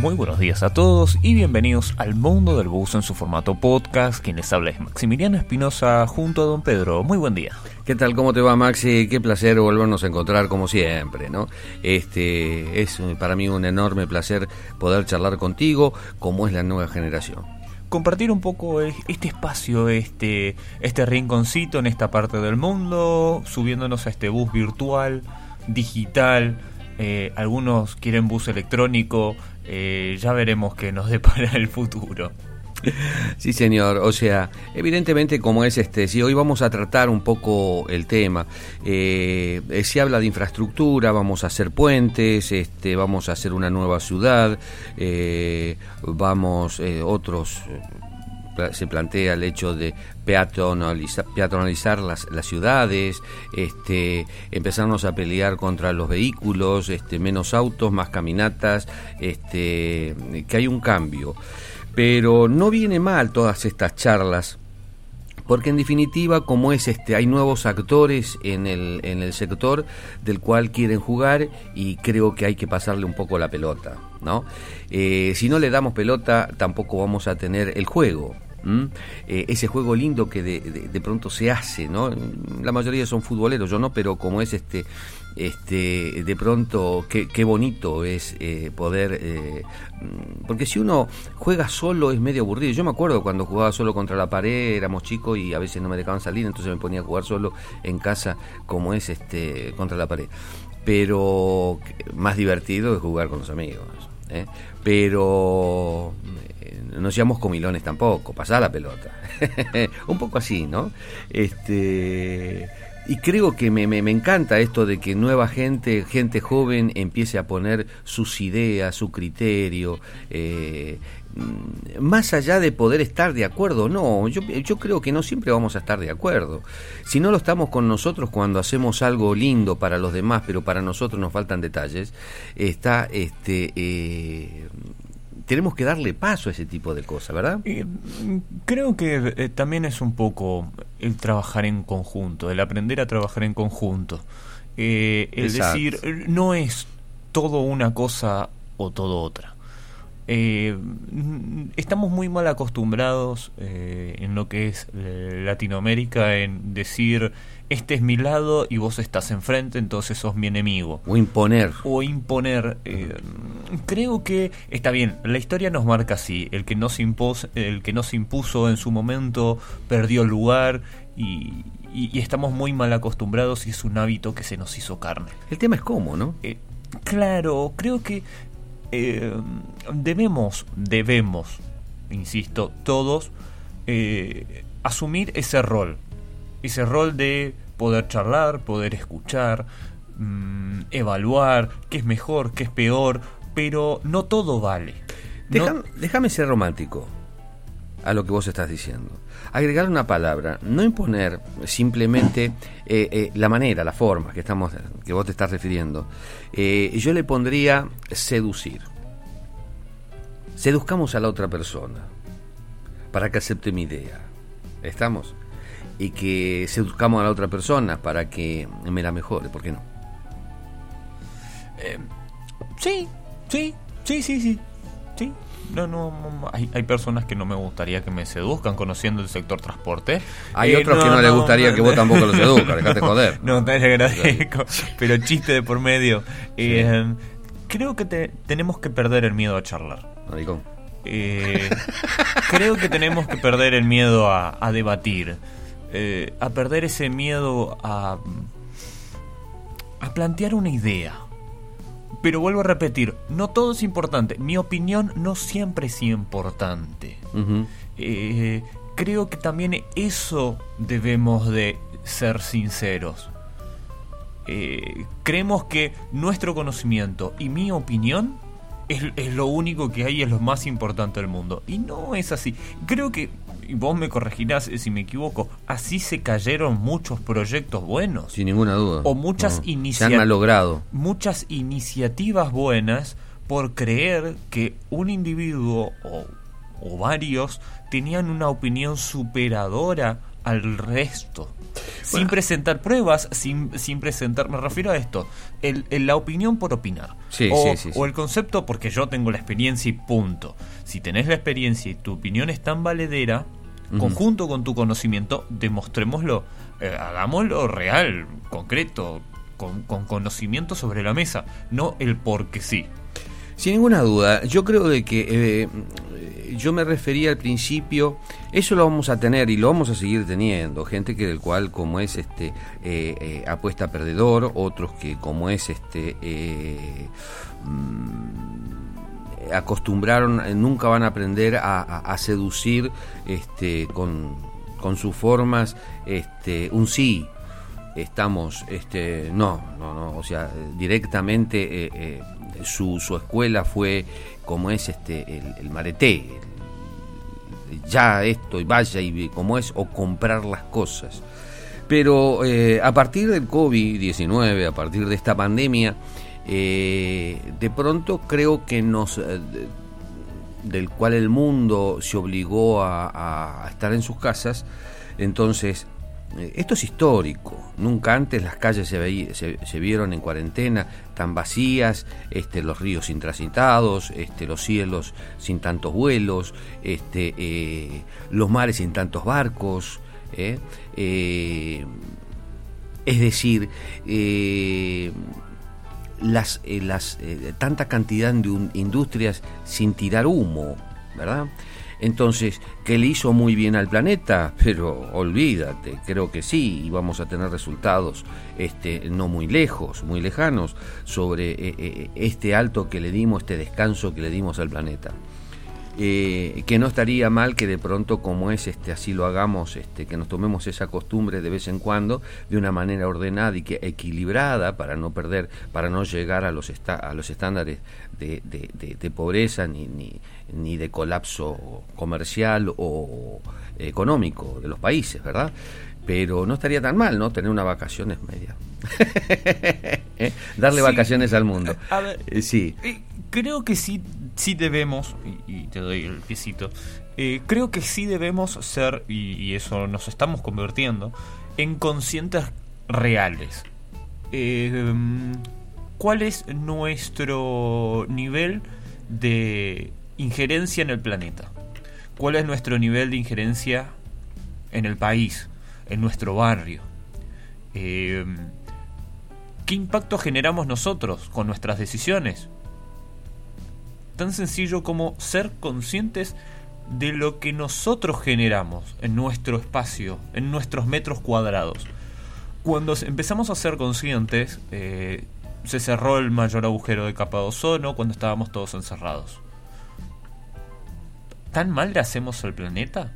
Muy buenos días a todos y bienvenidos al mundo del bus en su formato podcast. Quien les habla es Maximiliano Espinosa junto a don Pedro. Muy buen día. ¿Qué tal? ¿Cómo te va, Maxi? Qué placer volvernos a encontrar como siempre, ¿no? Este es para mí un enorme placer poder charlar contigo, como es la nueva generación. Compartir un poco este espacio, este, este rinconcito en esta parte del mundo, subiéndonos a este bus virtual, digital, eh, algunos quieren bus electrónico, eh, ya veremos qué nos depara el futuro. Sí, señor. O sea, evidentemente como es este, si hoy vamos a tratar un poco el tema, eh, se habla de infraestructura, vamos a hacer puentes, este, vamos a hacer una nueva ciudad, vamos otros se plantea el hecho de peatonalizar, las, las, ciudades, este, empezarnos a pelear contra los vehículos, este, menos autos, más caminatas, este, que hay un cambio. Pero no viene mal todas estas charlas porque en definitiva como es este hay nuevos actores en el, en el sector del cual quieren jugar y creo que hay que pasarle un poco la pelota no eh, si no le damos pelota tampoco vamos a tener el juego eh, ese juego lindo que de, de, pronto se hace, ¿no? La mayoría son futboleros, yo no, pero como es este, este, de pronto qué, qué bonito es eh, poder, eh, porque si uno juega solo es medio aburrido. Yo me acuerdo cuando jugaba solo contra la pared, éramos chicos y a veces no me dejaban salir, entonces me ponía a jugar solo en casa, como es este, contra la pared. Pero más divertido es jugar con los amigos. Pero no seamos comilones tampoco, pasá la pelota. un poco así, ¿no? Este y creo que me, me, encanta esto de que nueva gente, gente joven, empiece a poner sus ideas, su criterio, eh, más allá de poder estar de acuerdo no, yo, yo creo que no siempre vamos a estar de acuerdo. Si no lo estamos con nosotros cuando hacemos algo lindo para los demás, pero para nosotros nos faltan detalles, está este eh, tenemos que darle paso a ese tipo de cosas, ¿verdad? creo que eh, también es un poco el trabajar en conjunto, el aprender a trabajar en conjunto. Eh, es decir, no es todo una cosa o todo otra. Eh, estamos muy mal acostumbrados eh, en lo que es Latinoamérica en decir este es mi lado y vos estás enfrente, entonces sos mi enemigo. O imponer. O imponer. Eh, creo que está bien, la historia nos marca así. El que, no se impuso, el que no se impuso en su momento perdió lugar y, estamos muy mal acostumbrados y es un hábito que se nos hizo carne. El tema es cómo, ¿no? Eh, claro, creo que eh, debemos, debemos, insisto, todos asumir ese rol ese rol de poder charlar, poder escuchar, mm, evaluar qué es mejor, qué es peor, pero no todo vale. Déjame, ser romántico a lo que vos estás diciendo. Agregar una palabra, no imponer simplemente eh, eh, la manera, la forma que, estamos, que vos te estás refiriendo. Eh, yo le pondría seducir. Seduzcamos a la otra persona para que acepte mi idea. ¿Estamos? y que seduzcamos a la otra persona para que me la mejore, ¿por qué no? Sí, sí, sí, sí, sí, No, no, hay, hay, personas que no me gustaría que me seduzcan conociendo el sector transporte. Hay otros que no, les gustaría que vos tampoco los seduzcas, dejate joder. No, te agradezco, pero chiste de por medio. Eh, creo que te, tenemos que perder el miedo a charlar. Eh, creo que tenemos que perder el miedo a, a debatir. Eh, a perder ese miedo a, a plantear una idea. Pero vuelvo a repetir, no todo es importante. Mi opinión no siempre es importante. Eh, creo que también eso debemos de ser sinceros. Eh, creemos que nuestro conocimiento y mi opinión es, es, lo único que hay, es lo más importante del mundo. Y no es así. Creo que y vos me corregirás si me equivoco, así se cayeron muchos proyectos buenos. Sin ninguna duda. O muchas iniciativas. logrado. Muchas iniciativas buenas por creer que un individuo o, o varios tenían una opinión superadora al resto. Sin presentar pruebas, sin, sin presentar, me refiero a esto, el, la opinión por opinar. o, o el concepto porque yo tengo la experiencia y punto. Si tenés la experiencia y tu opinión es tan valedera, conjunto con tu conocimiento, demostrémoslo, eh, hagámoslo real, concreto, con, con conocimiento sobre la mesa, no el porque sí. Sin ninguna duda, yo creo de que eh, yo me refería al principio, eso lo vamos a tener y lo vamos a seguir teniendo, gente que del cual como es este eh, eh, apuesta perdedor, otros que como es este mm, acostumbraron, nunca van a aprender a, seducir este con, con sus formas este un sí estamos este no no no o sea directamente su, su escuela fue como es este el, el mareté, ya esto y vaya y como es, o comprar las cosas. Pero eh, a partir del COVID-19, a partir de esta pandemia, eh, de pronto creo que nos... Eh, del cual el mundo se obligó a, estar en sus casas, entonces eh, esto es histórico. Nunca antes las calles se, vieron en cuarentena tan vacías, este, los ríos intransitados, este, los cielos sin tantos vuelos, este, eh, los mares sin tantos barcos. es decir, las, las tanta cantidad de industrias sin tirar humo, ¿verdad? Entonces, ¿qué le hizo muy bien al planeta? Pero olvídate, creo que sí, y vamos a tener resultados este, no muy lejos, muy lejanos, sobre eh, eh, este alto que le dimos, este descanso que le dimos al planeta. Eh, que no estaría mal que de pronto como es este así lo hagamos este que nos tomemos esa costumbre de vez en cuando de una manera ordenada y que equilibrada para no perder para no llegar a los a los estándares de, de, pobreza ni, ni, ni de colapso comercial o económico de los países verdad pero no estaría tan mal no tener unas vacaciones media. ¿Eh? darle vacaciones al mundo. A ver, eh, sí. creo que sí sí debemos, y, te doy el piecito, eh, creo que sí debemos ser, y, eso nos estamos convirtiendo, en conscientes reales. Eh, ¿Cuál es nuestro nivel de injerencia en el planeta? ¿Cuál es nuestro nivel de injerencia en el país, en nuestro barrio? Eh, ¿Qué impacto generamos nosotros con nuestras decisiones? Tan sencillo como ser conscientes de lo que nosotros generamos en nuestro espacio, en nuestros metros cuadrados. Cuando empezamos a ser conscientes, eh, se cerró el mayor agujero de capa de ozono cuando estábamos todos encerrados. ¿Tan mal le hacemos al planeta?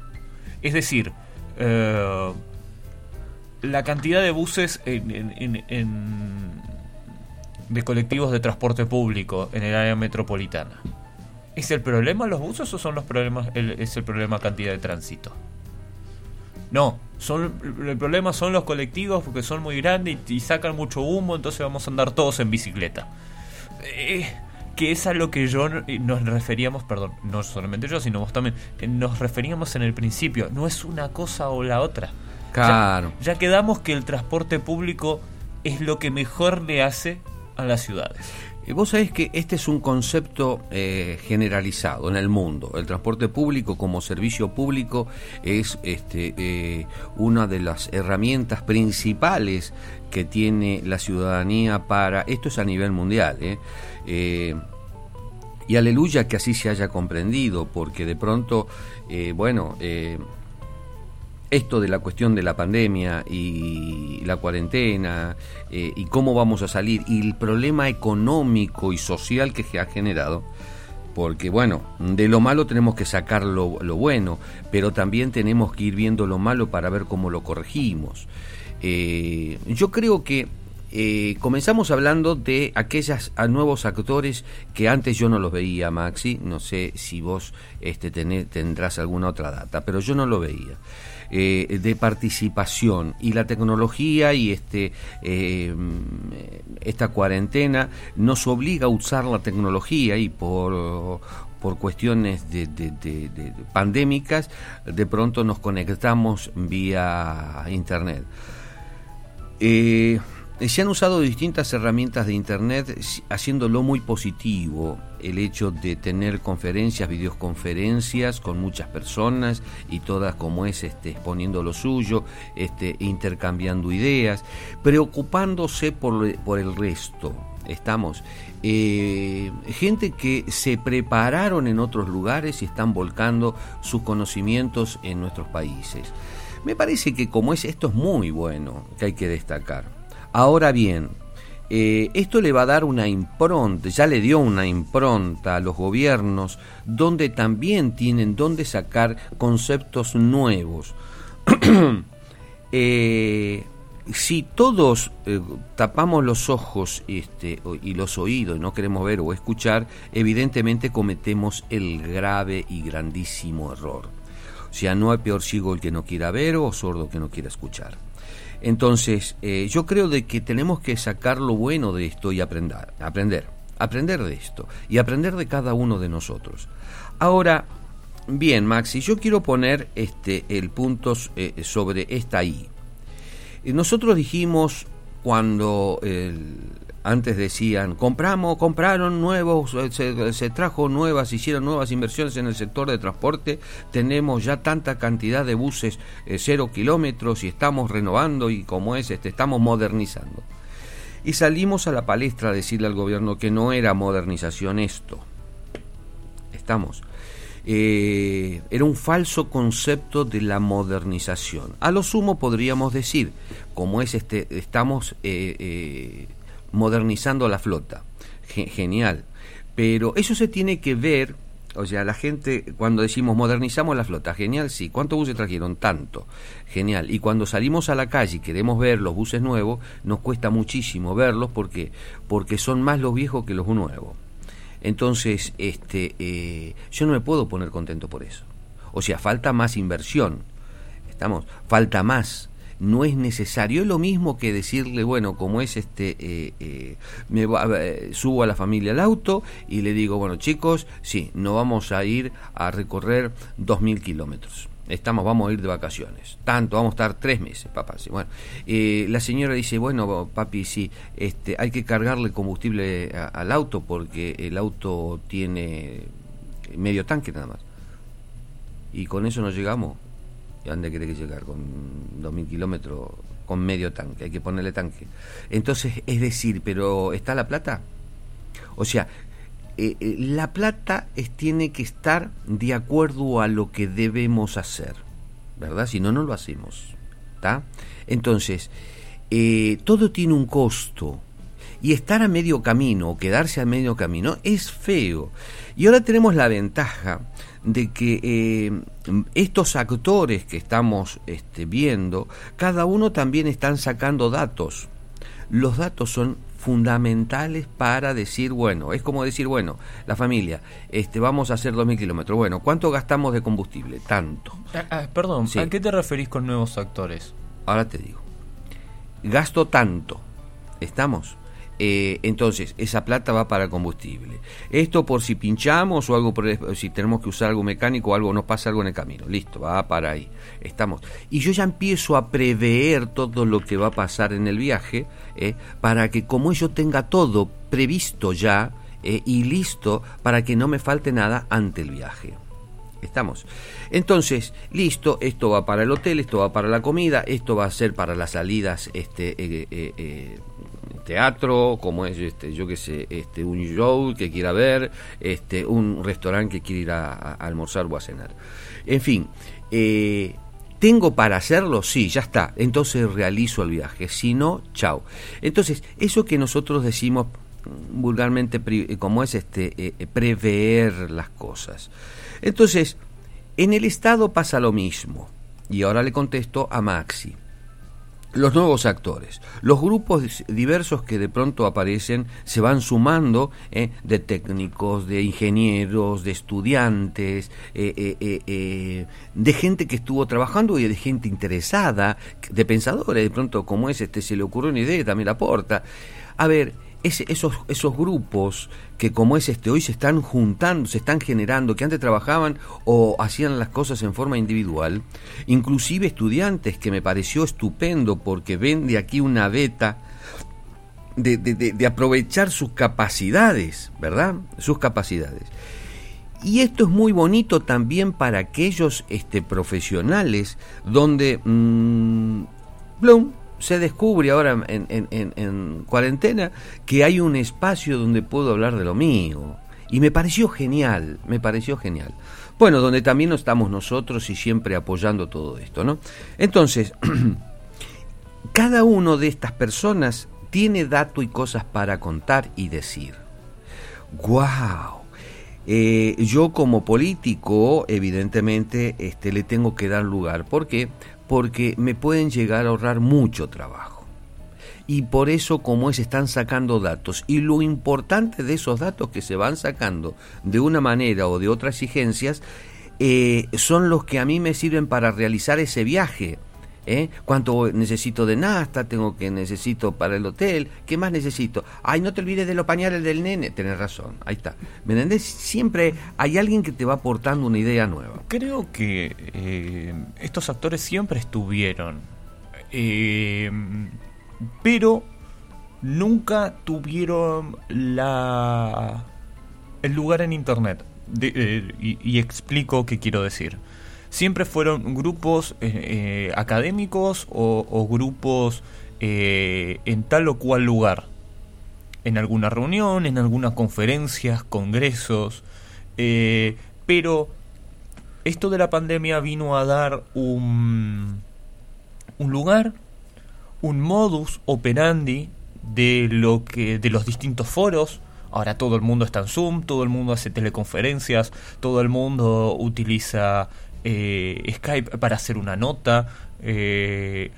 Es decir, eh, la cantidad de buses en de colectivos de transporte público en el área metropolitana. ¿Es el problema los buses o son los problemas es el problema cantidad de tránsito? No, son el problema son los colectivos porque son muy grandes y, sacan mucho humo, entonces vamos a andar todos en bicicleta. Eh, que es a lo que yo nos referíamos, perdón, no solamente yo, sino vos también, nos referíamos en el principio. No es una cosa o la otra. Claro. ya quedamos que el transporte público es lo que mejor le hace a las ciudades. Vos sabés que este es un concepto eh, generalizado en el mundo. El transporte público como servicio público es este, eh, una de las herramientas principales que tiene la ciudadanía para... Esto es a nivel mundial. ¿eh? y aleluya que así se haya comprendido, porque de pronto, bueno esto de la cuestión de la pandemia y la cuarentena eh, y cómo vamos a salir y el problema económico y social que se ha generado, porque bueno, de lo malo tenemos que sacar lo, bueno, pero también tenemos que ir viendo lo malo para ver cómo lo corregimos. Eh, yo creo que eh, comenzamos hablando de aquellos nuevos actores que antes yo no los veía, Maxi. No sé si vos este, tendrás alguna otra data, pero yo no lo veía. Eh, de participación y la tecnología y este eh, esta cuarentena nos obliga a usar la tecnología y por por cuestiones de, pandémicas, de pronto nos conectamos vía internet. Eh, se han usado distintas herramientas de Internet haciéndolo muy positivo, el hecho de tener conferencias, videoconferencias con muchas personas y todas como es este, exponiendo lo suyo, este, intercambiando ideas, preocupándose por, el resto. Estamos. Eh, gente que se prepararon en otros lugares y están volcando sus conocimientos en nuestros países. Me parece que como es esto es muy bueno, que hay que destacar. Ahora bien, eh, esto le va a dar una impronta, ya le dio una impronta a los gobiernos, donde también tienen donde sacar conceptos nuevos. Eh, si todos eh, tapamos los ojos este, y los oídos y no queremos ver o escuchar, evidentemente cometemos el grave y grandísimo error. O sea, no hay peor ciego el que no quiera ver o sordo que no quiera escuchar. Entonces, eh, yo creo de que tenemos que sacar lo bueno de esto y aprender, aprender, aprender de esto y aprender de cada uno de nosotros. Ahora, bien, Maxi, yo quiero poner este el punto eh, sobre esta I. Nosotros dijimos cuando el, antes decían, compramos, compraron nuevos, eh, se, trajo nuevas, hicieron nuevas inversiones en el sector de transporte, tenemos ya tanta cantidad de buses eh, cero kilómetros y estamos renovando y como es, este, estamos modernizando. Y salimos a la palestra a decirle al gobierno que no era modernización esto. Estamos. Eh, era un falso concepto de la modernización. A lo sumo podríamos decir, como es este, estamos modernizando la flota. genial. Pero eso se tiene que ver, o sea, la gente, cuando decimos modernizamos la flota, genial, sí. ¿Cuántos buses trajeron? Tanto. Genial. Y cuando salimos a la calle y queremos ver los buses nuevos, nos cuesta muchísimo verlos porque, porque son más los viejos que los nuevos. Entonces, este, eh, yo no me puedo poner contento por eso. O sea, falta más inversión. Estamos, falta más no es necesario. Es lo mismo que decirle, bueno, como es este, eh, eh, me eh, subo a la familia al auto y le digo, bueno, chicos, sí, no vamos a ir a recorrer dos mil kilómetros. Estamos, vamos a ir de vacaciones. Tanto, vamos a estar tres meses, papá. Sí, bueno, la señora dice, bueno, papi, sí, este, hay que cargarle combustible al auto porque el auto tiene medio tanque nada más. Y con eso no llegamos. ¿Y dónde quiere que llegar? Con 2.000 kilómetros, con medio tanque, hay que ponerle tanque. Entonces, es decir, ¿pero está la plata? O sea, eh, eh, la plata tiene que estar de acuerdo a lo que debemos hacer, ¿verdad? Si no, no lo hacemos. ¿está? Entonces, eh, todo tiene un costo. Y estar a medio camino o quedarse a medio camino es feo. Y ahora tenemos la ventaja de que eh, estos actores que estamos este, viendo, cada uno también están sacando datos. Los datos son fundamentales para decir, bueno, es como decir, bueno, la familia, este, vamos a hacer 2.000 kilómetros. Bueno, ¿cuánto gastamos de combustible? Tanto. Ah, ah, perdón, ¿a qué te referís con nuevos actores? Ahora te digo. Gasto tanto. ¿Estamos? Eh, entonces, esa plata va para combustible. Esto por si pinchamos o algo por, si tenemos que usar algo mecánico o algo nos pasa algo en el camino. Listo, va para ahí. Estamos. Y yo ya empiezo a prever todo lo que va a pasar en el viaje eh, para que como yo tenga todo previsto ya eh, y listo para que no me falte nada ante el viaje. Estamos. Entonces, listo, esto va para el hotel, esto va para la comida, esto va a ser para las salidas este, teatro, como es, este, yo que sé, este, un show que quiera ver, este, un restaurante que quiera ir a, almorzar o a cenar. En fin, eh, ¿Tengo para hacerlo? Sí, ya está. Entonces realizo el viaje. Si no, chao. Entonces, eso que nosotros decimos vulgarmente como es este eh, prever las cosas. Entonces, en el Estado pasa lo mismo. Y ahora le contesto a Maxi los nuevos actores, los grupos diversos que de pronto aparecen se van sumando eh, de técnicos, de ingenieros, de estudiantes, eh, eh, de gente que estuvo trabajando y de gente interesada, de pensadores, de pronto como es este se le ocurrió una idea y también aporta. A ver, esos, esos grupos que como es este hoy se están juntando, se están generando, que antes trabajaban o hacían las cosas en forma individual, inclusive estudiantes que me pareció estupendo porque ven de aquí una beta de, de aprovechar sus capacidades, ¿verdad? Sus capacidades. Y esto es muy bonito también para aquellos este, profesionales donde mmm, se descubre ahora en, cuarentena que hay un espacio donde puedo hablar de lo mío. Y me pareció genial, me pareció genial. Bueno, donde también estamos nosotros y siempre apoyando todo esto, ¿no? Entonces, cada uno de estas personas tiene dato y cosas para contar y decir. ¡Guau! Eh, yo como político, evidentemente, este, le tengo que dar lugar. ¿Por qué? Porque me pueden llegar a ahorrar mucho trabajo. Y por eso, como es, están sacando datos. Y lo importante de esos datos que se van sacando de una manera o de otras exigencias, eh, son los que a mí me sirven para realizar ese viaje ¿Eh? ¿Cuánto necesito de nasta? Tengo que necesito para el hotel. ¿Qué más necesito? Ay, no te olvides de los pañales del nene. Tenés razón, ahí está. ¿Me entendés? Siempre hay alguien que te va aportando una idea nueva. Creo que eh, estos actores siempre estuvieron, eh, pero nunca tuvieron la el lugar en internet. y explico qué quiero decir siempre fueron grupos eh, eh, académicos o, grupos eh, en tal o cual lugar. En alguna reunión, en algunas conferencias, congresos. pero esto de la pandemia vino a dar un, un lugar, un modus operandi de lo que de los distintos foros Ahora todo el mundo está en Zoom, todo el mundo hace teleconferencias, todo el mundo utiliza eh, Skype para hacer una nota, eh,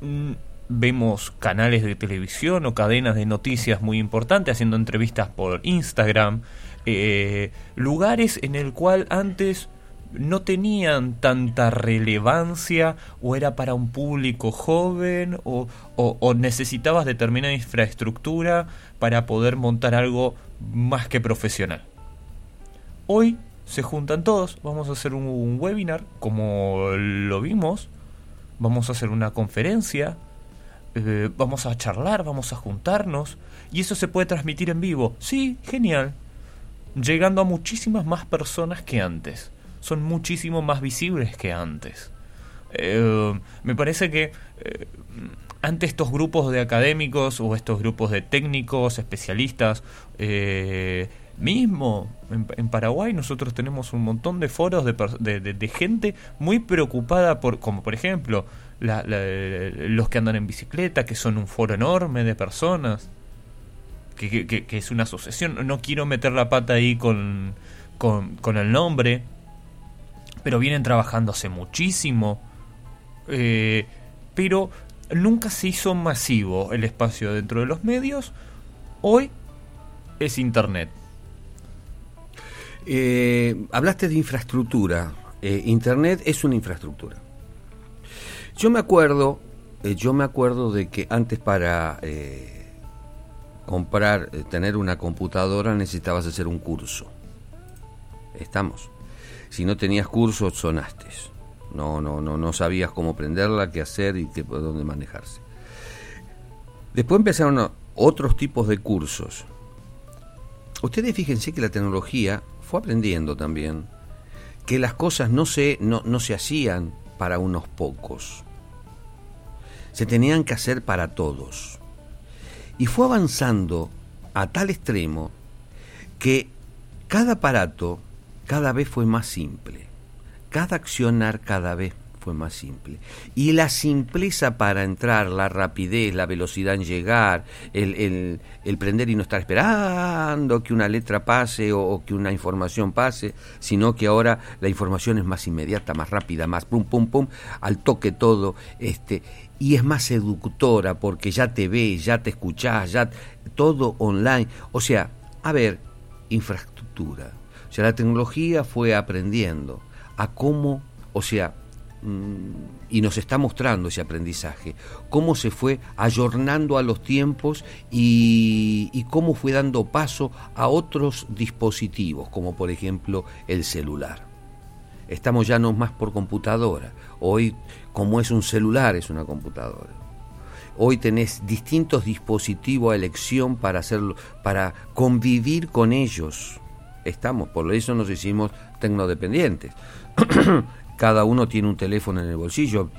mm, vemos canales de televisión o cadenas de noticias muy importantes haciendo entrevistas por Instagram, eh, lugares en el cual antes no tenían tanta relevancia o era para un público joven o, o, necesitabas determinada infraestructura para poder montar algo más que profesional. Hoy se juntan todos, vamos a hacer un, webinar, como lo vimos, vamos a hacer una conferencia, eh, vamos a charlar, vamos a juntarnos, y eso se puede transmitir en vivo. Sí, genial. Llegando a muchísimas más personas que antes. Son muchísimo más visibles que antes. Eh, me parece que eh, ante estos grupos de académicos o estos grupos de técnicos, especialistas, Mismo en, Paraguay nosotros tenemos un montón de foros de, gente muy preocupada por, como por ejemplo, los que andan en bicicleta, que son un foro enorme de personas, que, que, es una asociación. No quiero meter la pata ahí con, con, el nombre, pero vienen trabajando hace muchísimo. Eh, pero nunca se hizo masivo el espacio dentro de los medios. Hoy es Internet. Eh, hablaste de infraestructura. Eh, Internet es una infraestructura. Yo me acuerdo, eh, yo me acuerdo de que antes para comprar, tener una computadora necesitabas hacer un curso. Estamos. Si no tenías curso, sonaste. No, no, no, no sabías cómo prenderla, qué hacer y qué, dónde manejarse. Después empezaron otros tipos de cursos. Ustedes fíjense que la tecnología fue aprendiendo también que las cosas no se, no, no se hacían para unos pocos, se tenían que hacer para todos. Y fue avanzando a tal extremo que cada aparato cada vez fue más simple, cada accionar cada vez fue más simple. Y la simpleza para entrar, la rapidez, la velocidad en llegar, el, el, prender y no estar esperando que una letra pase o, que una información pase, sino que ahora la información es más inmediata, más rápida, más pum, pum, pum, al toque todo, este, y es más seductora porque ya te ves, ya te escuchás, ya todo online. O sea, a ver, infraestructura. O sea, la tecnología fue aprendiendo a cómo, o sea, y nos está mostrando ese aprendizaje, cómo se fue ayornando a los tiempos y, y, cómo fue dando paso a otros dispositivos, como por ejemplo el celular. Estamos ya no más por computadora, hoy como es un celular es una computadora. Hoy tenés distintos dispositivos a elección para hacerlo, para convivir con ellos. Estamos, por eso nos hicimos tecnodependientes. Cada uno tiene un teléfono en el bolsillo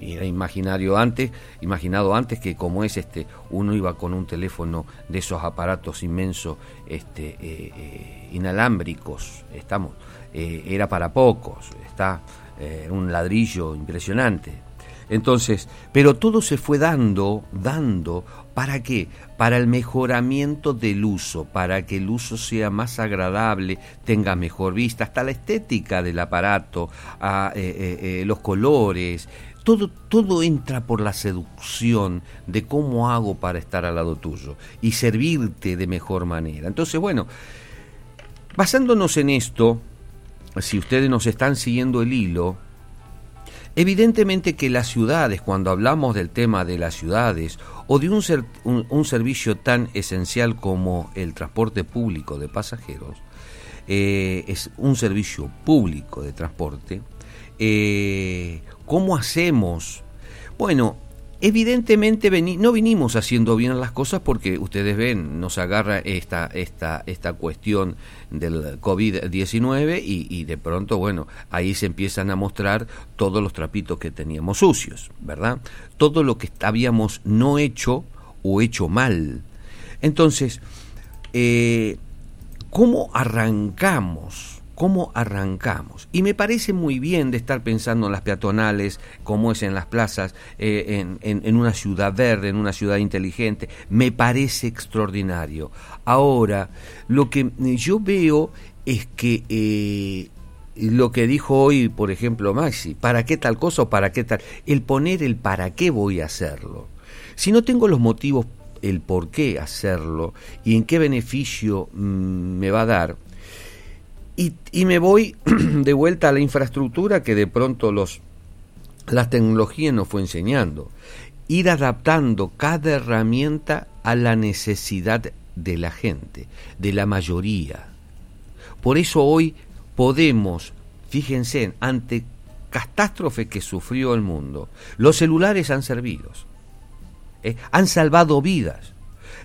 era imaginario antes, imaginado antes que como es este, uno iba con un teléfono de esos aparatos inmensos, este, eh, eh, inalámbricos. Estamos, eh, era para pocos. Está un ladrillo impresionante entonces, pero todo se fue dando, dando, ¿para qué? Para el mejoramiento del uso, para que el uso sea más agradable, tenga mejor vista, hasta la estética del aparato, a, eh, eh, eh, los colores, todo, todo entra por la seducción de cómo hago para estar al lado tuyo y servirte de mejor manera. Entonces, bueno, basándonos en esto, si ustedes nos están siguiendo el hilo, Evidentemente que las ciudades, cuando hablamos del tema de las ciudades o de un, un, servicio tan esencial como el transporte público de pasajeros, eh, es un servicio público de transporte, eh, ¿cómo hacemos? Bueno, Evidentemente no vinimos haciendo bien las cosas porque ustedes ven, nos agarra esta, esta, esta cuestión del COVID-19 y, y, de pronto, bueno, ahí se empiezan a mostrar todos los trapitos que teníamos sucios, ¿verdad? Todo lo que habíamos no hecho o hecho mal. Entonces, eh, ¿cómo arrancamos? Cómo arrancamos. Y me parece muy bien de estar pensando en las peatonales, como es en las plazas, eh, en, una ciudad verde, en una ciudad inteligente. Me parece extraordinario. Ahora, lo que yo veo es que... Eh, lo que dijo hoy, por ejemplo, Maxi, ¿para qué tal cosa o para qué tal? El poner el para qué voy a hacerlo. Si no tengo los motivos, el por qué hacerlo y en qué beneficio mm, me va a dar, y, me voy de vuelta a la infraestructura que de pronto los, las tecnologías nos fue enseñando. Ir adaptando cada herramienta a la necesidad de la gente, de la mayoría. Por eso hoy podemos, fíjense, ante catástrofe que sufrió el mundo, los celulares han servido, ¿eh? han salvado vidas,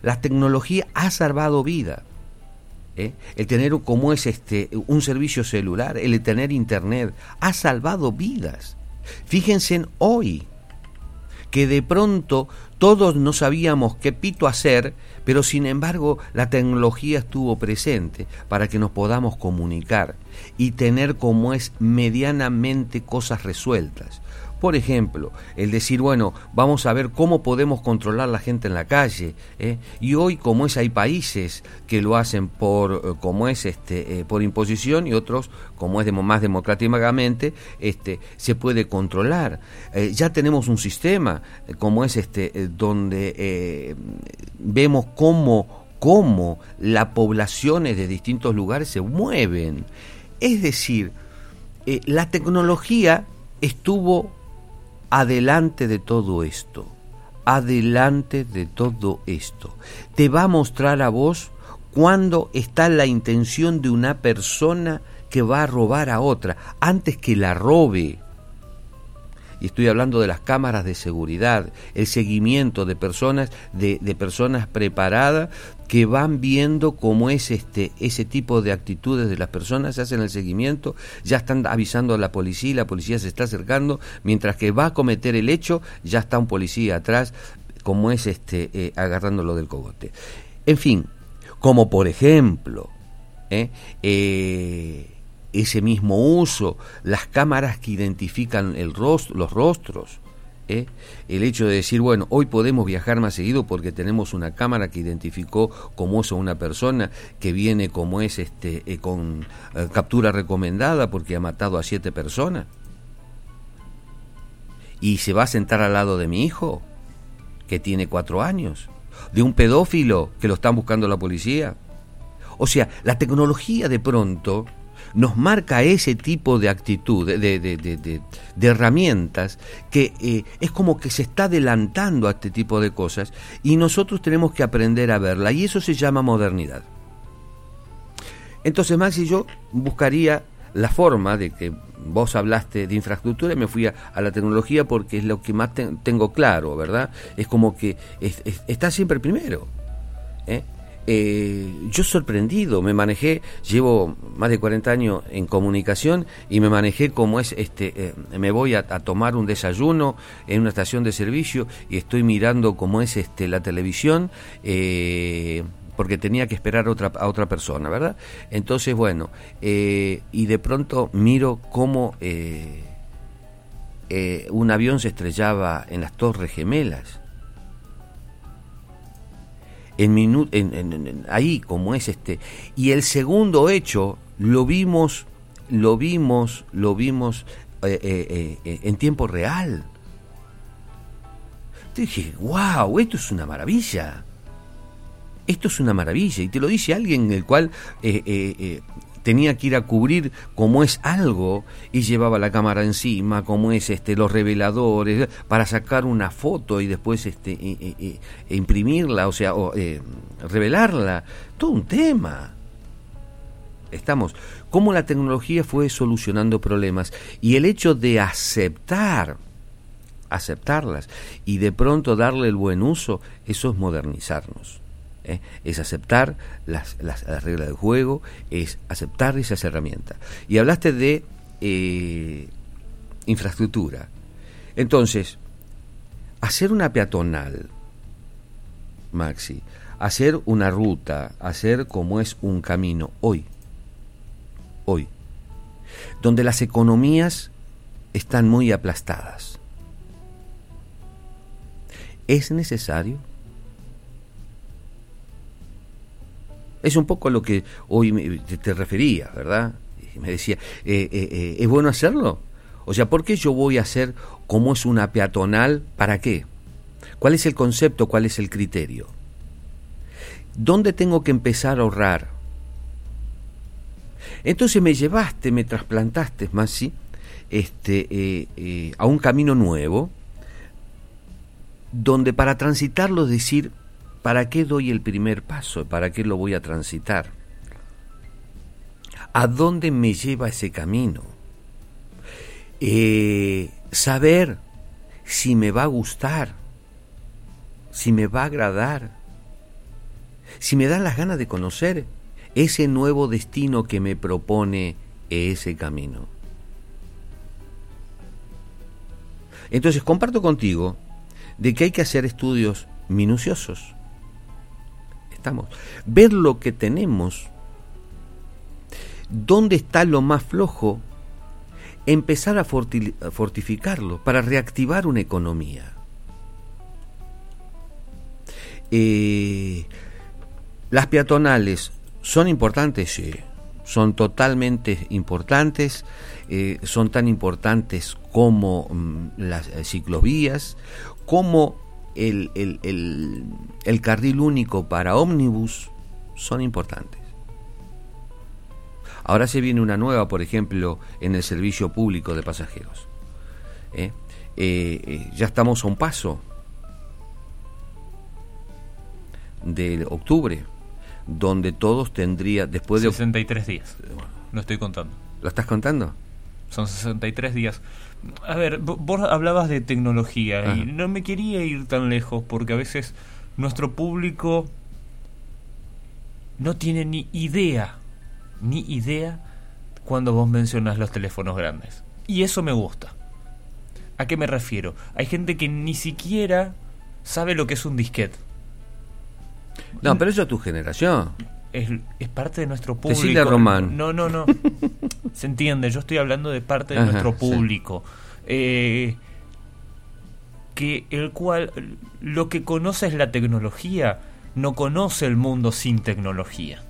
la tecnología ha salvado vidas. ¿Eh? el tener como es este un servicio celular, el tener internet, ha salvado vidas. Fíjense en hoy, que de pronto todos no sabíamos qué pito hacer, pero sin embargo la tecnología estuvo presente para que nos podamos comunicar y tener como es medianamente cosas resueltas. Por ejemplo, el decir, bueno, vamos a ver cómo podemos controlar la gente en la calle. ¿eh? Y hoy, como es, hay países que lo hacen por, eh, como es, este, eh, por imposición y otros, como es más democráticamente, este, se puede controlar. ya tenemos un sistema, como es, este, donde vemos cómo, cómo las poblaciones de distintos lugares se mueven. Es decir, la tecnología estuvo adelante de todo esto, adelante de todo esto. Te va a mostrar a vos cuando está la intención de una persona que va a robar a otra, antes que la robe y estoy hablando de las cámaras de seguridad, el seguimiento de personas, de, personas preparadas que van viendo cómo es este, ese tipo de actitudes de las personas, hacen el seguimiento, ya están avisando a la policía y la policía se está acercando, mientras que va a cometer el hecho, ya está un policía atrás, como es este, eh, agarrándolo del cogote. En fin, como por ejemplo, eh, eh ese mismo uso, las cámaras que identifican el rostro, los rostros, ¿eh? el hecho de decir, bueno, hoy podemos viajar más seguido porque tenemos una cámara que identificó como es una persona que viene como es este eh, con eh, captura recomendada porque ha matado a siete personas y se va a sentar al lado de mi hijo que tiene cuatro años, de un pedófilo que lo están buscando la policía. O sea, la tecnología de pronto nos marca ese tipo de actitud, de, de, de, de herramientas, que eh, es como que se está adelantando a este tipo de cosas y nosotros tenemos que aprender a verla y eso se llama modernidad. Entonces, Maxi, yo buscaría la forma de que vos hablaste de infraestructura y me fui a, la tecnología porque es lo que más tengo claro, ¿verdad? Es como que está siempre primero. ¿eh? Eh, yo sorprendido, me manejé, llevo más de 40 años en comunicación y me manejé como es, este, eh, me voy a, tomar un desayuno en una estación de servicio y estoy mirando cómo es este, la televisión. Eh, porque tenía que esperar otra, a otra persona, ¿verdad? Entonces, bueno, eh, y de pronto miro cómo eh, un avión se estrellaba en las Torres Gemelas. En, en, ahí, como es este. Y el segundo hecho lo vimos, lo vimos, lo vimos en tiempo real. dije, wow, esto es una maravilla esto es una maravilla y te lo dice alguien el cual eh, eh, eh, tenía que ir a cubrir como es algo y llevaba la cámara encima, como es este los reveladores para sacar una foto y después este e imprimirla, o sea, o, revelarla, todo un tema. Estamos cómo la tecnología fue solucionando problemas y el hecho de aceptar aceptarlas y de pronto darle el buen uso, eso es modernizarnos. ¿Eh? es aceptar las, las, reglas del juego, es aceptar esas herramientas. Y hablaste de eh, infraestructura. Entonces, hacer una peatonal, Maxi, hacer una ruta, hacer como es un camino hoy, hoy, donde las economías están muy aplastadas. ¿Es necesario? Es un poco a lo que hoy te refería, ¿verdad? me decía, eh, eh, eh, ¿es bueno hacerlo? O sea, ¿por qué yo voy a hacer como es una peatonal? ¿Para qué? ¿Cuál es el concepto? ¿Cuál es el criterio? ¿Dónde tengo que empezar a ahorrar? Entonces me llevaste, me trasplantaste, sí, este, a un camino nuevo, donde para transitarlo decir, ¿Para qué doy el primer paso? ¿Para qué lo voy a transitar? ¿A dónde me lleva ese camino? Eh, saber si me va a gustar, si me va a agradar, si me dan las ganas de conocer ese nuevo destino que me propone ese camino. Entonces comparto contigo de que hay que hacer estudios minuciosos ver lo que tenemos, dónde está lo más flojo, empezar a fortificarlo para reactivar una economía. Eh, las peatonales son importantes, sí, son totalmente importantes, eh, son tan importantes como mm, las ciclovías, como el, el, el, carril único para ómnibus son importantes. Ahora se viene una nueva, por ejemplo, en el servicio público de pasajeros. ¿Eh? Eh, eh, ya estamos a un paso de octubre, donde todos tendrían, después de... 63 días. No estoy contando. ¿Lo estás contando? Son 63 días. A ver, vos hablabas de tecnología y no me quería ir tan lejos porque a veces nuestro público no tiene ni idea, ni idea cuando vos mencionas los teléfonos grandes. Y eso me gusta. ¿A qué me refiero? Hay gente que ni siquiera sabe lo que es un disquete. No, pero eso es tu generación. Es, es parte de nuestro público. Román. No, no, no. Se entiende, yo estoy hablando de parte de nuestro público. Eh, que el cual lo que conoce es la tecnología, no conoce el mundo sin tecnología.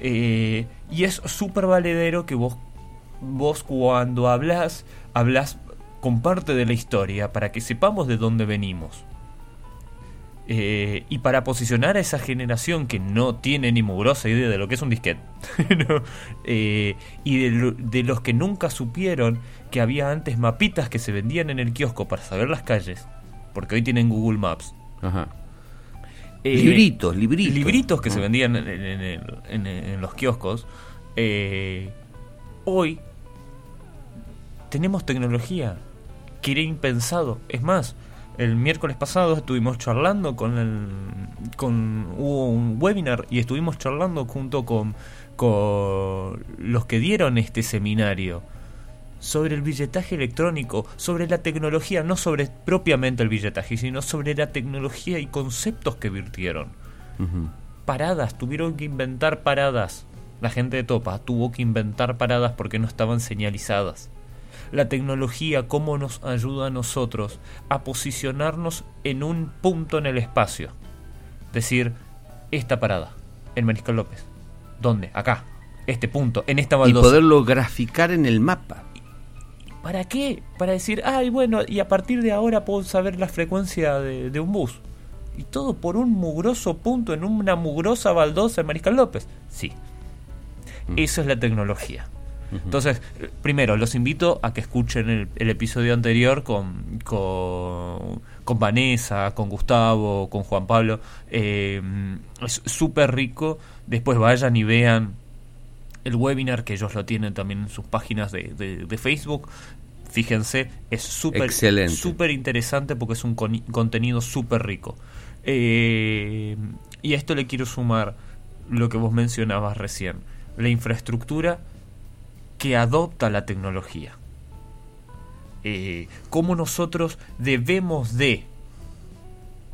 Eh, y es súper valedero que vos, vos cuando hablas, hablas con parte de la historia para que sepamos de dónde venimos. Eh, y para posicionar a esa generación que no tiene ni mugrosa idea de lo que es un disquete, eh, y de, los que nunca supieron que había antes mapitas que se vendían en el kiosco para saber las calles, porque hoy tienen Google Maps. Eh, libritos, libritos. Libritos que se vendían en, los kioscos. hoy tenemos tecnología que era impensado. Es más, el miércoles pasado estuvimos charlando con el con hubo un webinar y estuvimos charlando junto con, con los que dieron este seminario sobre el billetaje electrónico, sobre la tecnología, no sobre propiamente el billetaje, sino sobre la tecnología y conceptos que virtieron. Paradas, tuvieron que inventar paradas. La gente de Topa tuvo que inventar paradas porque no estaban señalizadas la tecnología, cómo nos ayuda a nosotros a posicionarnos en un punto en el espacio. Decir, esta parada, el Mariscal López. ¿Dónde? Acá. Este punto, en esta baldosa. Y poderlo graficar en el mapa. ¿Para qué? Para decir, ay, bueno, y a partir de ahora puedo saber la frecuencia de, un bus. Y todo por un mugroso punto en una mugrosa baldosa en Mariscal López. Sí. Mm. Eso es la tecnología. Entonces, primero, los invito a que escuchen el, episodio anterior con, con, Vanessa, con Gustavo, con Juan Pablo. Eh, es súper rico. Después vayan y vean el webinar, que ellos lo tienen también en sus páginas de, Facebook. Fíjense, es súper súper interesante porque es un contenido súper rico. Eh, y a esto le quiero sumar lo que vos mencionabas recién. La infraestructura que adopta la tecnología. Eh, cómo nosotros debemos de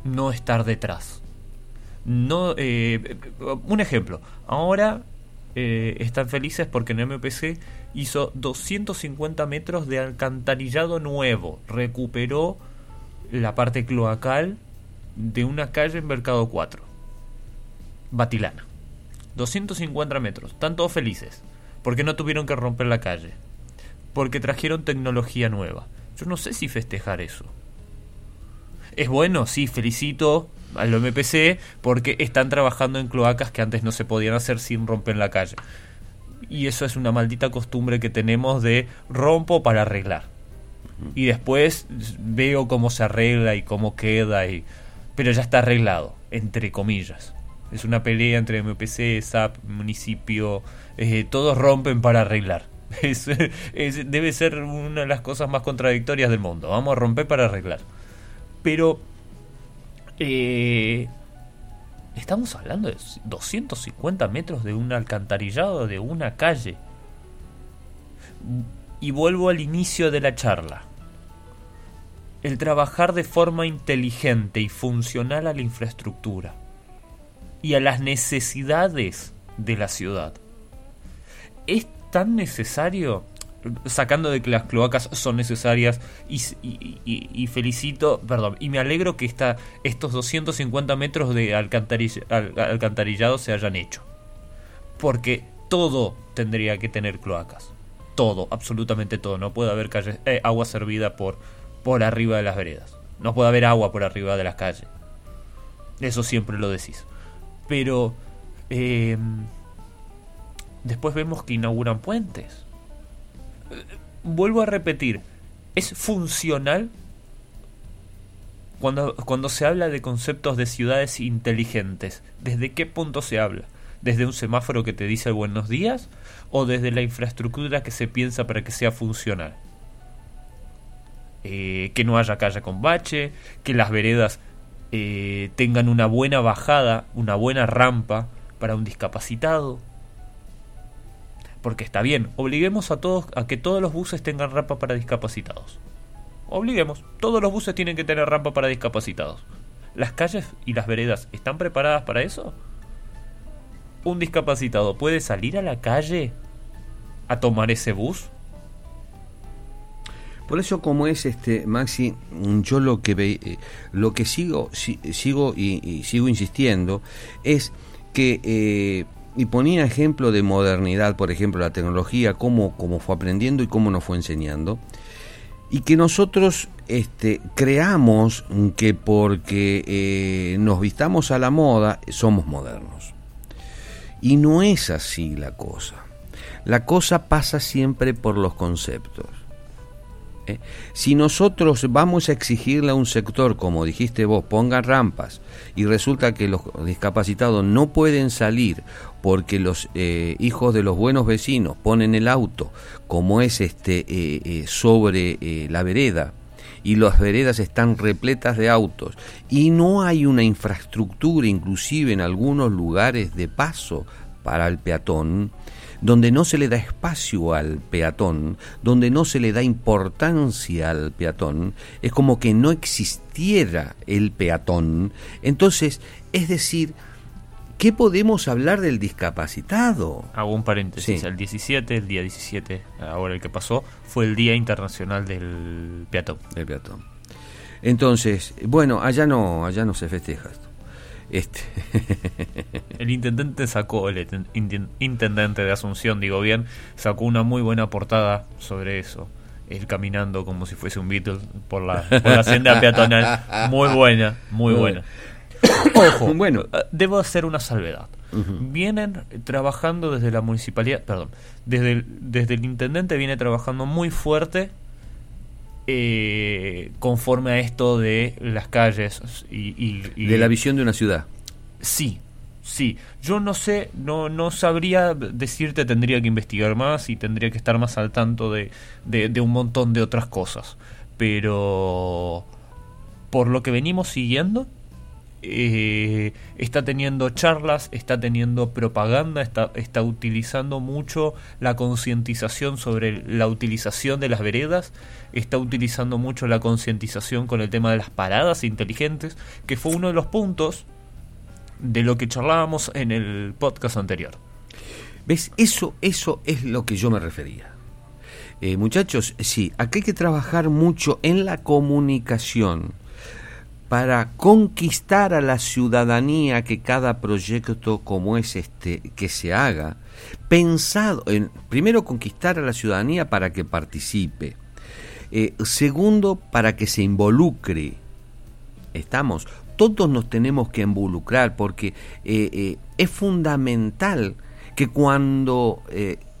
no estar detrás. No, eh, un ejemplo, ahora eh, están felices porque en MPC hizo 250 metros de alcantarillado nuevo, recuperó la parte cloacal de una calle en Mercado 4, Batilana. 250 metros, están todos felices. ¿Por qué no tuvieron que romper la calle? Porque trajeron tecnología nueva. Yo no sé si festejar eso. Es bueno, sí, felicito al MPC porque están trabajando en cloacas que antes no se podían hacer sin romper la calle. Y eso es una maldita costumbre que tenemos de rompo para arreglar. Y después veo cómo se arregla y cómo queda, y... pero ya está arreglado, entre comillas. Es una pelea entre MPC, SAP, municipio, eh, todos rompen para arreglar. debe ser una de las cosas más contradictorias del mundo. Vamos a romper para arreglar. Pero eh, estamos hablando de 250 metros de un alcantarillado de una calle. Y vuelvo al inicio de la charla. El trabajar de forma inteligente y funcional a la infraestructura y a las necesidades de la ciudad es tan necesario, sacando de que las cloacas son necesarias y, felicito, perdón, y me alegro que esta, estos 250 metros de alcantarillado se hayan hecho. Porque todo tendría que tener cloacas. Todo, absolutamente todo. No puede haber eh, agua servida por, por arriba de las veredas. No puede haber agua por arriba de las calles. Eso siempre lo decís. Pero... Eh, después vemos que inauguran puentes. Vuelvo a repetir, ¿es funcional cuando, cuando se habla de conceptos de ciudades inteligentes? ¿Desde qué punto se habla? ¿Desde un semáforo que te dice buenos días? ¿O desde la infraestructura que se piensa para que sea funcional? Eh, que no haya calle con bache, que las veredas eh, tengan una buena bajada, una buena rampa para un discapacitado. Porque está bien, obliguemos a todos a que todos los buses tengan rampa para discapacitados. Obliguemos, todos los buses tienen que tener rampa para discapacitados. ¿Las calles y las veredas están preparadas para eso? ¿Un discapacitado puede salir a la calle a tomar ese bus? Por eso como es este Maxi, yo lo que eh, lo que sigo sigo y, sigo insistiendo es que eh, y ponía ejemplo de modernidad, por ejemplo, la tecnología, cómo, cómo fue aprendiendo y cómo nos fue enseñando. y que nosotros este, creamos que porque eh, nos vistamos a la moda somos modernos. Y no es así la cosa. La cosa pasa siempre por los conceptos. ¿Eh? Si nosotros vamos a exigirle a un sector, como dijiste vos, ponga rampas y resulta que los discapacitados no pueden salir porque los eh, hijos de los buenos vecinos ponen el auto como es este eh, sobre la vereda y las veredas están repletas de autos y no hay una infraestructura inclusive en algunos lugares de paso para el peatón, donde no se le da espacio al peatón, donde no se le da importancia al peatón, es como que no existiera el peatón. Entonces, es decir, ¿qué podemos hablar del discapacitado? Hago un paréntesis, el 17, el día 17, ahora el que pasó, fue el Día Internacional del Peatón. Del peatón. Entonces, bueno, allá no, allá no se festeja esto. Este. el intendente sacó, el intendente de Asunción, digo bien, sacó una muy buena portada sobre eso. Él caminando como si fuese un Beatle por la, por la senda peatonal. Muy buena, muy buena. Ojo, bueno, eh, debo hacer una salvedad. Vienen trabajando desde la municipalidad, perdón, desde desde el intendente viene trabajando muy fuerte eh, conforme a esto de las calles y, De la visión de una ciudad. Sí, sí. Yo no sé, no, no sabría decirte, tendría que investigar más y tendría que estar más al tanto de, de un montón de otras cosas. Pero por lo que venimos siguiendo, eh, está teniendo charlas, está teniendo propaganda, está, está utilizando mucho la concientización sobre la utilización de las veredas, está utilizando mucho la concientización con el tema de las paradas inteligentes, que fue uno de los puntos de lo que charlábamos en el podcast anterior. ¿Ves? Eso, eso es lo que yo me refería. Eh, muchachos, sí, aquí hay que trabajar mucho en la comunicación para conquistar a la ciudadanía que cada proyecto como es este que se haga, pensado en primero conquistar a la ciudadanía para que participe, eh, segundo para que se involucre. Estamos, todos nos tenemos que involucrar porque eh, eh, es fundamental que cuando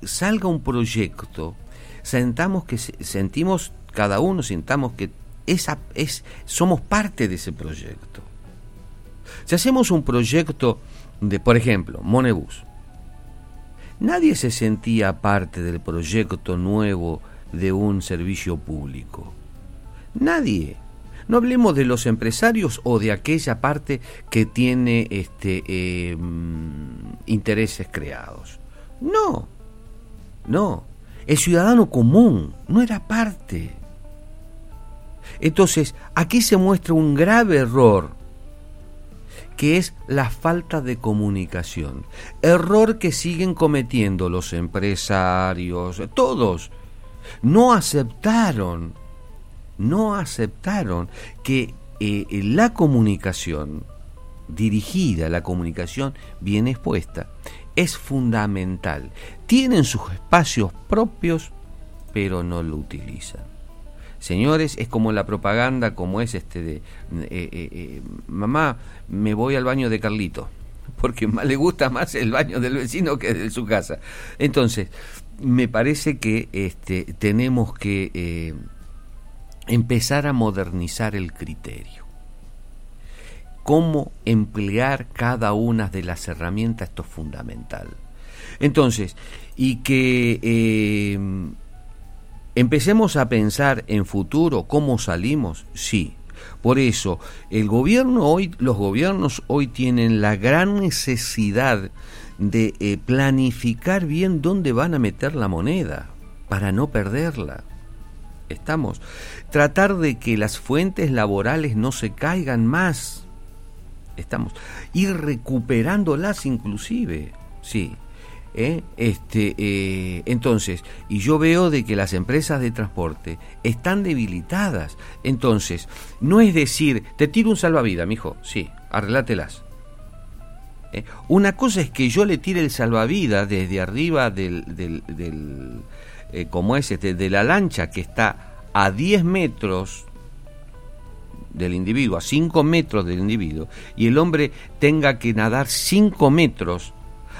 salga un proyecto, sentamos que sentimos cada uno, sintamos que es, somos parte de ese proyecto. Si hacemos un proyecto de, por ejemplo, Monebus, nadie se sentía parte del proyecto nuevo de un servicio público. Nadie. No hablemos de los empresarios o de aquella parte que tiene este, eh, intereses creados. No, no. El ciudadano común no era parte. Entonces, aquí se muestra un grave error, que es la falta de comunicación. Error que siguen cometiendo los empresarios, todos. No aceptaron, no aceptaron que eh, la comunicación dirigida, la comunicación bien expuesta, es fundamental. Tienen sus espacios propios, pero no lo utilizan. Señores, es como la propaganda, como es este de, eh, eh, eh, mamá, me voy al baño de Carlito, porque más le gusta más el baño del vecino que de su casa. Entonces, me parece que este, tenemos que empezar a modernizar el criterio. Cómo emplear cada una de las herramientas, esto es fundamental. Entonces, y que Empecemos a pensar en futuro, cómo salimos, sí. Por eso, el gobierno hoy, los gobiernos hoy tienen la gran necesidad de eh, planificar bien dónde van a meter la moneda para no perderla. Estamos. Tratar de que las fuentes laborales no se caigan más. Estamos. Ir recuperándolas inclusive. Sí. ¿Eh? Este, eh, entonces, y yo veo de que las empresas de transporte están debilitadas. Entonces, no es decir, te tiro un salvavidas, mijo, sí, arrelátelas. ¿Eh? Una cosa es que yo le tire el salvavidas desde arriba del, del, como es este, de la lancha que está a 10 metros del individuo, a 5 metros del individuo, y el hombre tenga que nadar 5 metros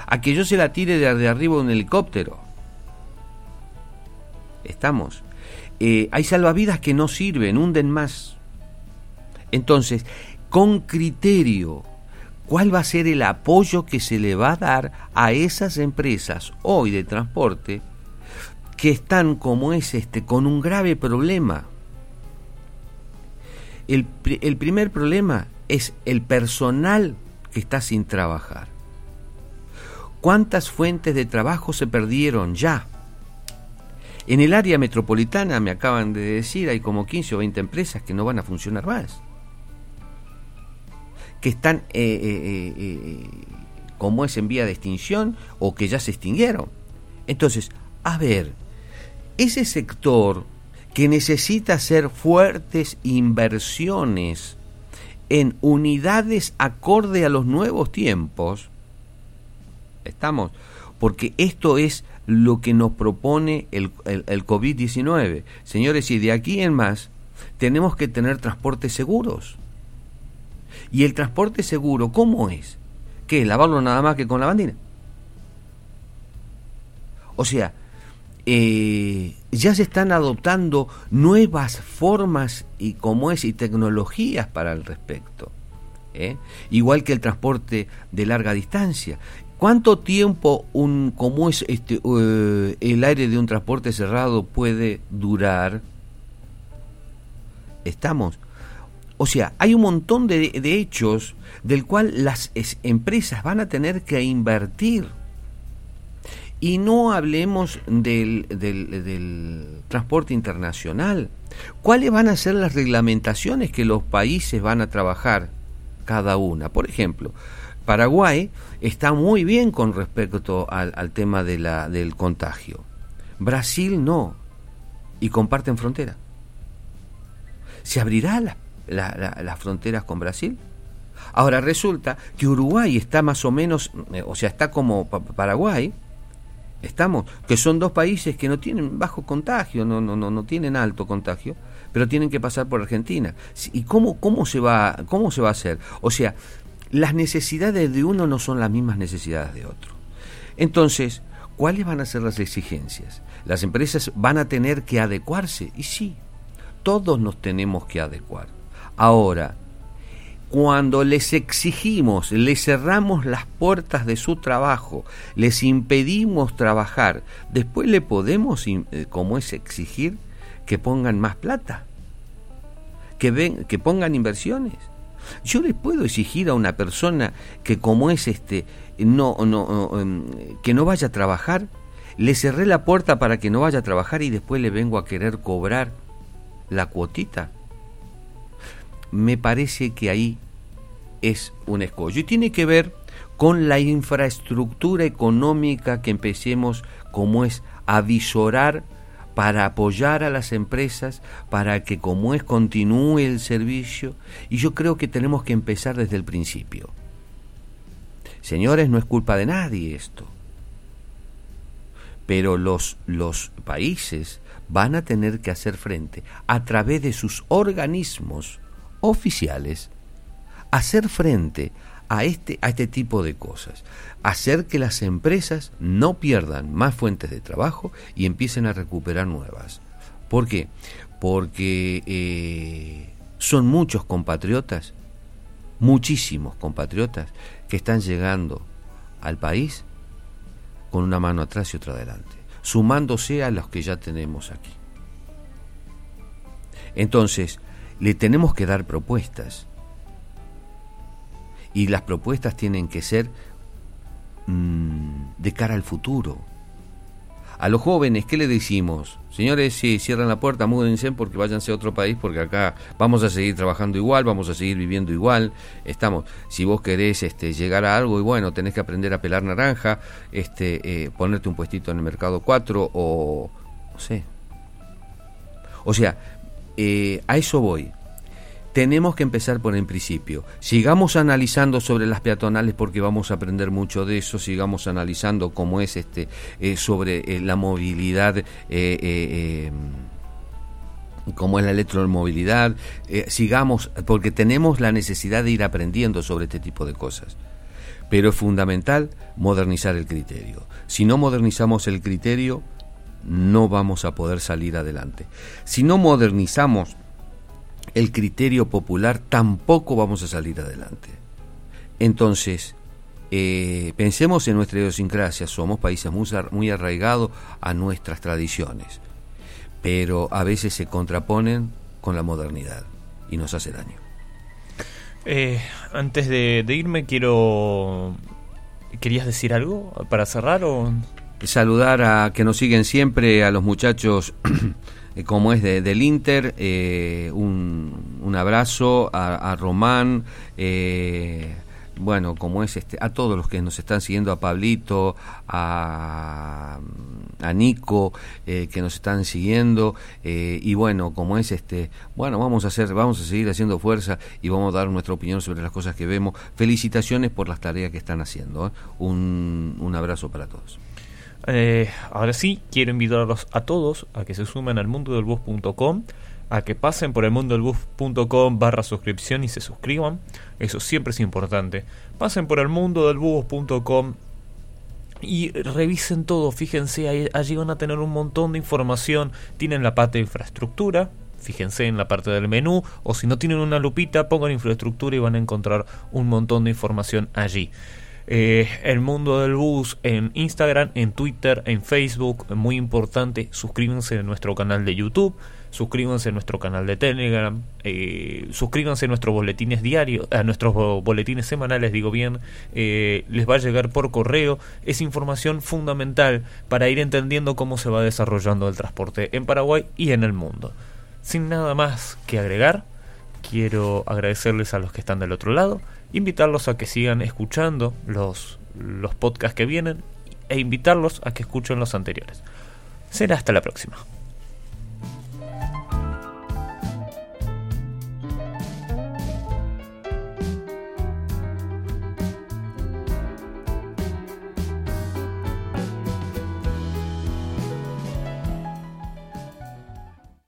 a que yo se la tire de, arriba un helicóptero. Estamos. Eh, hay salvavidas que no sirven, hunden más. Entonces, con criterio, ¿cuál va a ser el apoyo que se le va a dar a esas empresas hoy de transporte que están como es este con un grave problema? El primer problema es el personal que está sin trabajar. ¿Cuántas fuentes de trabajo se perdieron ya? En el área metropolitana, me acaban de decir, hay como 15 o 20 empresas que no van a funcionar más. Que están, eh, eh, eh, como es en vía de extinción, o que ya se extinguieron. Entonces, a ver, ese sector que necesita hacer fuertes inversiones en unidades acorde a los nuevos tiempos, estamos, porque esto es lo que nos propone el, el, COVID-19. Señores, y de aquí en más tenemos que tener transportes seguros. ¿Y el transporte seguro cómo es? ¿Qué? ¿Lavarlo nada más que con la bandina? O sea, eh, ya se están adoptando nuevas formas y como es y tecnologías para el respecto. ¿Eh? Igual que el transporte de larga distancia. ¿Cuánto tiempo un, como es este, eh, el aire de un transporte cerrado puede durar? Estamos. O sea, hay un montón de, hechos del cual las empresas van a tener que invertir. Y no hablemos del, del, transporte internacional. ¿Cuáles van a ser las reglamentaciones que los países van a trabajar cada una? Por ejemplo, Paraguay está muy bien con respecto al, tema de la, del contagio. Brasil no. Y comparten frontera. ¿Se abrirá las fronteras con Brasil? Ahora resulta que Uruguay está más o menos, eh, o sea, está como Paraguay, estamos, que son dos países que no tienen bajo contagio, no, no, no, no tienen alto contagio, pero tienen que pasar por Argentina. ¿Y cómo, cómo, se va, cómo se va a hacer? O sea, las necesidades de uno no son las mismas necesidades de otro. Entonces, ¿cuáles van a ser las exigencias? Las empresas van a tener que adecuarse, y sí, todos nos tenemos que adecuar. Ahora, cuando les exigimos, les cerramos las puertas de su trabajo, les impedimos trabajar, después le podemos, eh, como es exigir, que pongan más plata, que, que pongan inversiones. Yo le puedo exigir a una persona que como es este no no em, que no vaya a trabajar, le cerré la puerta para que no vaya a trabajar y después le vengo a querer cobrar la cuotita. Me parece que ahí es un escollo y tiene que ver con la infraestructura económica que empecemos como es a visorar para apoyar a las empresas, para que como es continúe el servicio, y yo creo que tenemos que empezar desde el principio. Señores, no es culpa de nadie esto, pero los, los países van a tener que hacer frente a través de sus organismos oficiales, hacer frente a este, a este tipo de cosas. Hacer que las empresas no pierdan más fuentes de trabajo y empiecen a recuperar nuevas. ¿Por qué? Porque eh, son muchos compatriotas, muchísimos compatriotas, que están llegando al país con una mano atrás y otra adelante, sumándose a los que ya tenemos aquí. Entonces, le tenemos que dar propuestas y las propuestas tienen que ser mm, de cara al futuro. A los jóvenes, ¿qué le decimos? Señores, si cierran la puerta, múdense porque váyanse a otro país porque acá vamos a seguir trabajando igual, vamos a seguir viviendo igual. Estamos, si vos querés este, llegar a algo y bueno, tenés que aprender a pelar naranja, este, eh, ponerte un puestito en el mercado 4 o no sé. O sea, eh, a eso voy tenemos que empezar por el principio. Sigamos analizando sobre las peatonales porque vamos a aprender mucho de eso, sigamos analizando cómo es este eh, sobre eh, la movilidad eh, como es la electromovilidad, eh, sigamos, porque tenemos la necesidad de ir aprendiendo sobre este tipo de cosas. Pero es fundamental modernizar el criterio. Si no modernizamos el criterio, no vamos a poder salir adelante. Si no modernizamos el criterio popular, tampoco vamos a salir adelante. Entonces, eh, pensemos en nuestra idiosincrasia, somos países muy, muy arraigados a nuestras tradiciones, pero a veces se contraponen con la modernidad y nos hace daño. Eh, antes de, irme, quiero. ¿Querías decir algo para cerrar o.? Saludar a que nos siguen siempre, a los muchachos como es del Inter, eh, un, un, abrazo a, a Román, eh, bueno, como es este, a todos los que nos están siguiendo, a Pablito, a, a Nico, eh, que nos están siguiendo, eh, y bueno, como es este, bueno, vamos a hacer, vamos a seguir haciendo fuerza y vamos a dar nuestra opinión sobre las cosas que vemos. Felicitaciones por las tareas que están haciendo. ¿eh? Un, un abrazo para todos. Ahora sí, quiero invitarlos a todos a que se sumen al mundo del bus.com a que pasen por el mundo del barra suscripción y se suscriban. Eso siempre es importante. Pasen por el mundo del y revisen todo. Fíjense, allí van a tener un montón de información. Tienen la parte de infraestructura. Fíjense en la parte del menú. O si no tienen una lupita, pongan infraestructura y van a encontrar un montón de información allí. Eh, el mundo del bus en Instagram, en Twitter, en Facebook, muy importante, suscríbanse a nuestro canal de YouTube suscríbanse a nuestro canal de Telegram, eh, suscríbanse a nuestros boletines diarios, a nuestros boletines semanales, digo bien, eh, les va a llegar por correo, es información fundamental para ir entendiendo cómo se va desarrollando el transporte en Paraguay y en el mundo. Sin nada más que agregar, quiero agradecerles a los que están del otro lado, invitarlos a que sigan escuchando los, los podcasts que vienen e invitarlos a que escuchen los anteriores. Será hasta la próxima.